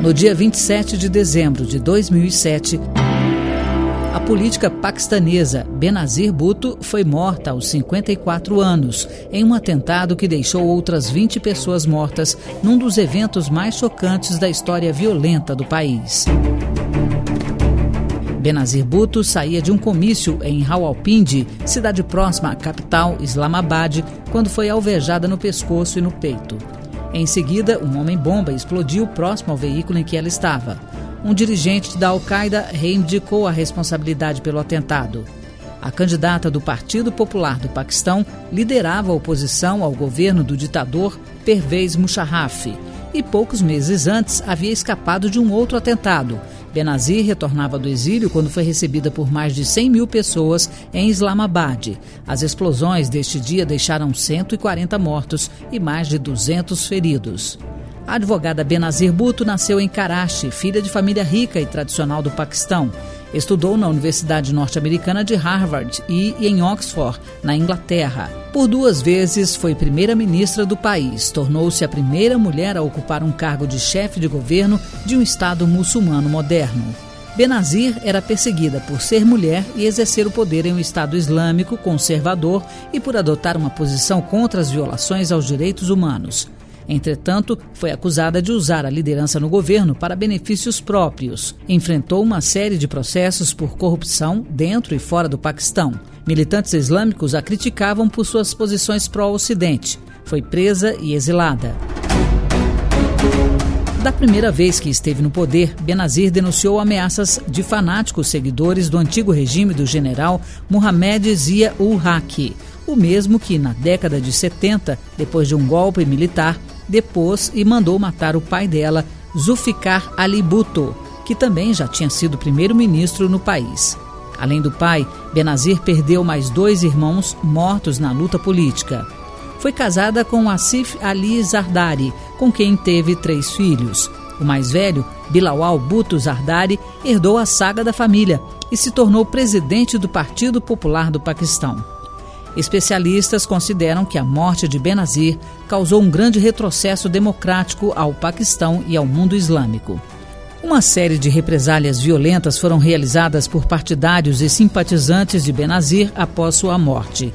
No dia 27 de dezembro de 2007, a política paquistanesa Benazir Bhutto foi morta aos 54 anos em um atentado que deixou outras 20 pessoas mortas num dos eventos mais chocantes da história violenta do país. Benazir Bhutto saía de um comício em Rawalpindi, cidade próxima à capital Islamabad, quando foi alvejada no pescoço e no peito. Em seguida, um homem-bomba explodiu próximo ao veículo em que ela estava. Um dirigente da Al-Qaeda reivindicou a responsabilidade pelo atentado. A candidata do Partido Popular do Paquistão liderava a oposição ao governo do ditador Pervez Musharraf e poucos meses antes havia escapado de um outro atentado. Benazir retornava do exílio quando foi recebida por mais de 100 mil pessoas em Islamabad. As explosões deste dia deixaram 140 mortos e mais de 200 feridos. A advogada Benazir Bhutto nasceu em Karachi, filha de família rica e tradicional do Paquistão. Estudou na Universidade Norte-Americana de Harvard e em Oxford, na Inglaterra. Por duas vezes foi primeira-ministra do país. Tornou-se a primeira mulher a ocupar um cargo de chefe de governo de um Estado muçulmano moderno. Benazir era perseguida por ser mulher e exercer o poder em um Estado islâmico conservador e por adotar uma posição contra as violações aos direitos humanos. Entretanto, foi acusada de usar a liderança no governo para benefícios próprios. Enfrentou uma série de processos por corrupção dentro e fora do Paquistão. Militantes islâmicos a criticavam por suas posições pró-Ocidente. Foi presa e exilada. Da primeira vez que esteve no poder, Benazir denunciou ameaças de fanáticos seguidores do antigo regime do general Mohamed Zia-ul-Haq, o mesmo que, na década de 70, depois de um golpe militar, depôs e mandou matar o pai dela, Zulfikar Ali Bhutto, que também já tinha sido primeiro-ministro no país. Além do pai, Benazir perdeu mais dois irmãos mortos na luta política. Foi casada com Asif Ali Zardari, com quem teve três filhos. O mais velho, Bilawal Bhutto Zardari, herdou a saga da família e se tornou presidente do Partido Popular do Paquistão. Especialistas consideram que a morte de Benazir causou um grande retrocesso democrático ao Paquistão e ao mundo islâmico. Uma série de represálias violentas foram realizadas por partidários e simpatizantes de Benazir após sua morte.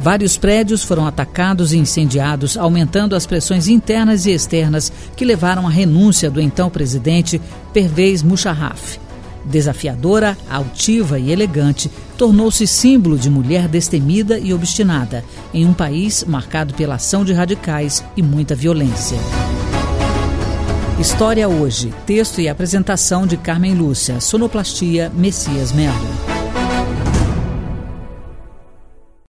Vários prédios foram atacados e incendiados, aumentando as pressões internas e externas que levaram à renúncia do então presidente Pervez Musharraf. Desafiadora, altiva e elegante, tornou-se símbolo de mulher destemida e obstinada, em um país marcado pela ação de radicais e muita violência. História hoje, texto e apresentação de Carmen Lúcia, sonoplastia Messias Melo.